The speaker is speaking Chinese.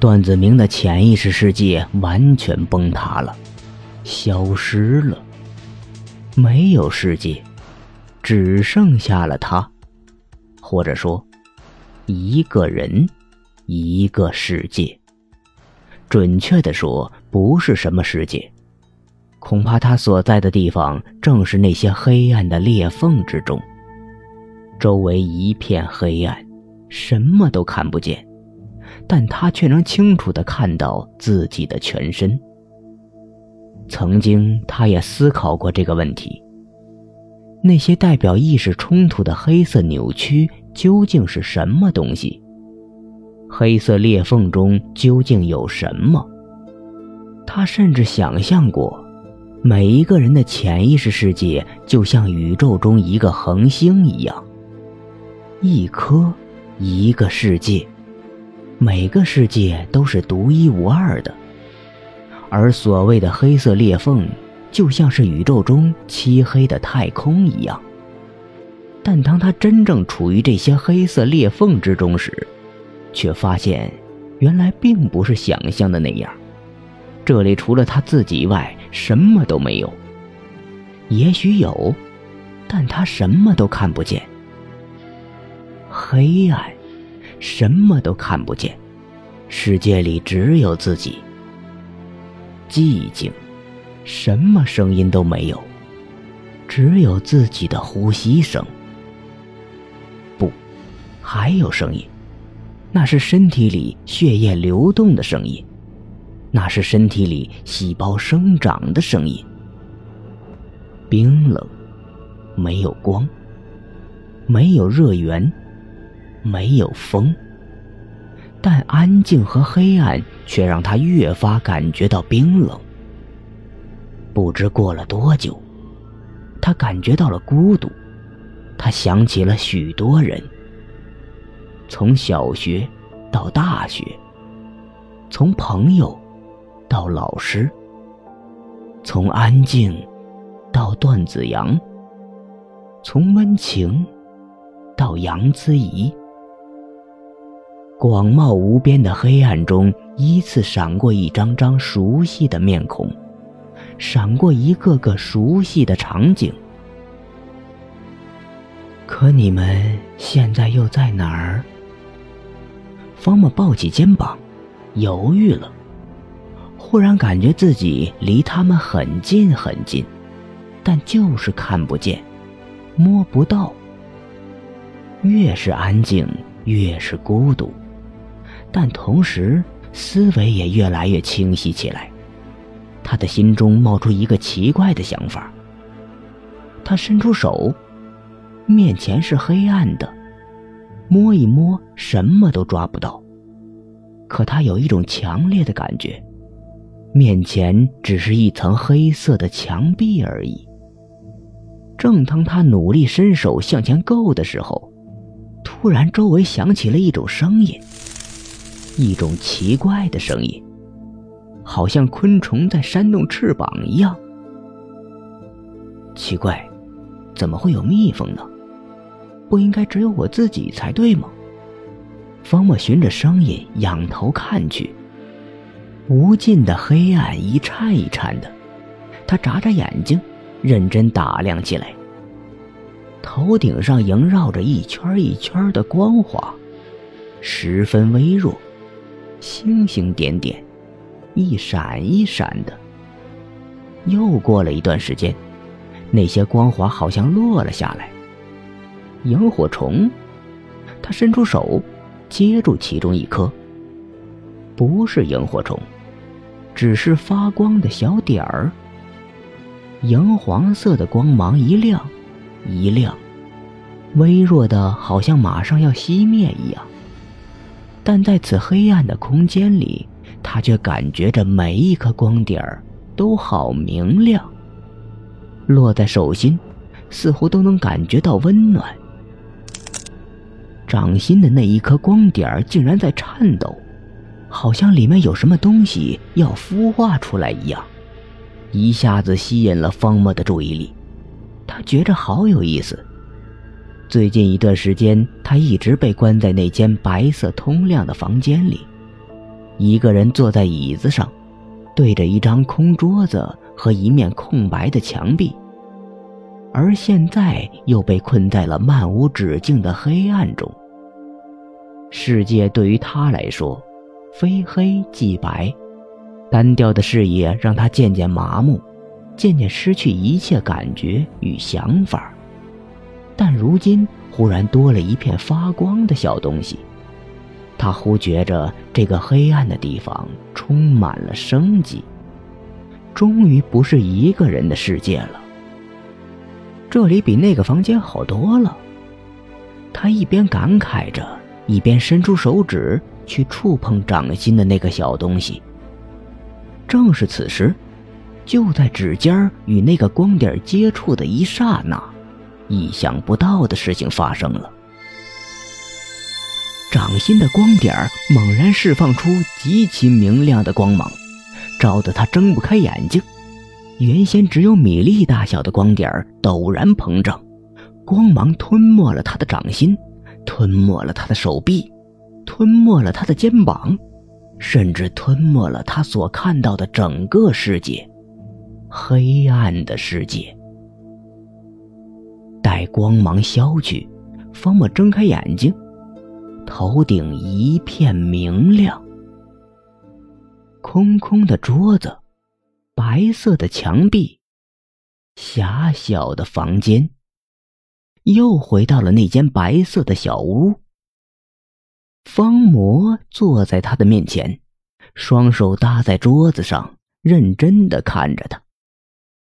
段子明的潜意识世界完全崩塌了，消失了，没有世界，只剩下了他，或者说，一个人，一个世界。准确的说，不是什么世界，恐怕他所在的地方正是那些黑暗的裂缝之中，周围一片黑暗，什么都看不见。但他却能清楚地看到自己的全身。曾经，他也思考过这个问题：那些代表意识冲突的黑色扭曲究竟是什么东西？黑色裂缝中究竟有什么？他甚至想象过，每一个人的潜意识世界就像宇宙中一个恒星一样，一颗，一个世界。每个世界都是独一无二的，而所谓的黑色裂缝，就像是宇宙中漆黑的太空一样。但当他真正处于这些黑色裂缝之中时，却发现，原来并不是想象的那样。这里除了他自己外，什么都没有。也许有，但他什么都看不见。黑暗。什么都看不见，世界里只有自己。寂静，什么声音都没有，只有自己的呼吸声。不，还有声音，那是身体里血液流动的声音，那是身体里细胞生长的声音。冰冷，没有光，没有热源。没有风，但安静和黑暗却让他越发感觉到冰冷。不知过了多久，他感觉到了孤独。他想起了许多人，从小学到大学，从朋友到老师，从安静到段子阳，从温情到杨子怡。广袤无边的黑暗中，依次闪过一张张熟悉的面孔，闪过一个个熟悉的场景。可你们现在又在哪儿？方木抱起肩膀，犹豫了。忽然感觉自己离他们很近很近，但就是看不见，摸不到。越是安静，越是孤独。但同时，思维也越来越清晰起来。他的心中冒出一个奇怪的想法。他伸出手，面前是黑暗的，摸一摸，什么都抓不到。可他有一种强烈的感觉，面前只是一层黑色的墙壁而已。正当他努力伸手向前够的时候，突然周围响起了一种声音。一种奇怪的声音，好像昆虫在扇动翅膀一样。奇怪，怎么会有蜜蜂呢？不应该只有我自己才对吗？方墨循着声音仰头看去，无尽的黑暗一颤一颤的。他眨眨眼睛，认真打量起来。头顶上萦绕着一圈一圈的光华，十分微弱。星星点点，一闪一闪的。又过了一段时间，那些光华好像落了下来。萤火虫，他伸出手，接住其中一颗。不是萤火虫，只是发光的小点儿。荧黄色的光芒一亮，一亮，微弱的，好像马上要熄灭一样。但在此黑暗的空间里，他却感觉着每一颗光点儿都好明亮。落在手心，似乎都能感觉到温暖。掌心的那一颗光点儿竟然在颤抖，好像里面有什么东西要孵化出来一样，一下子吸引了方墨的注意力。他觉着好有意思。最近一段时间，他一直被关在那间白色通亮的房间里，一个人坐在椅子上，对着一张空桌子和一面空白的墙壁，而现在又被困在了漫无止境的黑暗中。世界对于他来说，非黑即白，单调的视野让他渐渐麻木，渐渐失去一切感觉与想法。但如今忽然多了一片发光的小东西。他忽觉着这个黑暗的地方充满了生机，终于不是一个人的世界了。这里比那个房间好多了。他一边感慨着，一边伸出手指去触碰掌心的那个小东西。正是此时，就在指尖与那个光点接触的一刹那，意想不到的事情发生了。掌心的光点猛然释放出极其明亮的光芒，照得他睁不开眼睛。原先只有米粒大小的光点陡然膨胀，光芒吞没了他的掌心，吞没了他的手臂，吞没了他的肩膀，甚至吞没了他所看到的整个世界——黑暗的世界。待光芒消去，方莫睁开眼睛。头顶一片明亮，空空的桌子，白色的墙壁，狭小的房间，又回到了那间白色的小屋。方魔坐在他的面前，双手搭在桌子上，认真的看着他。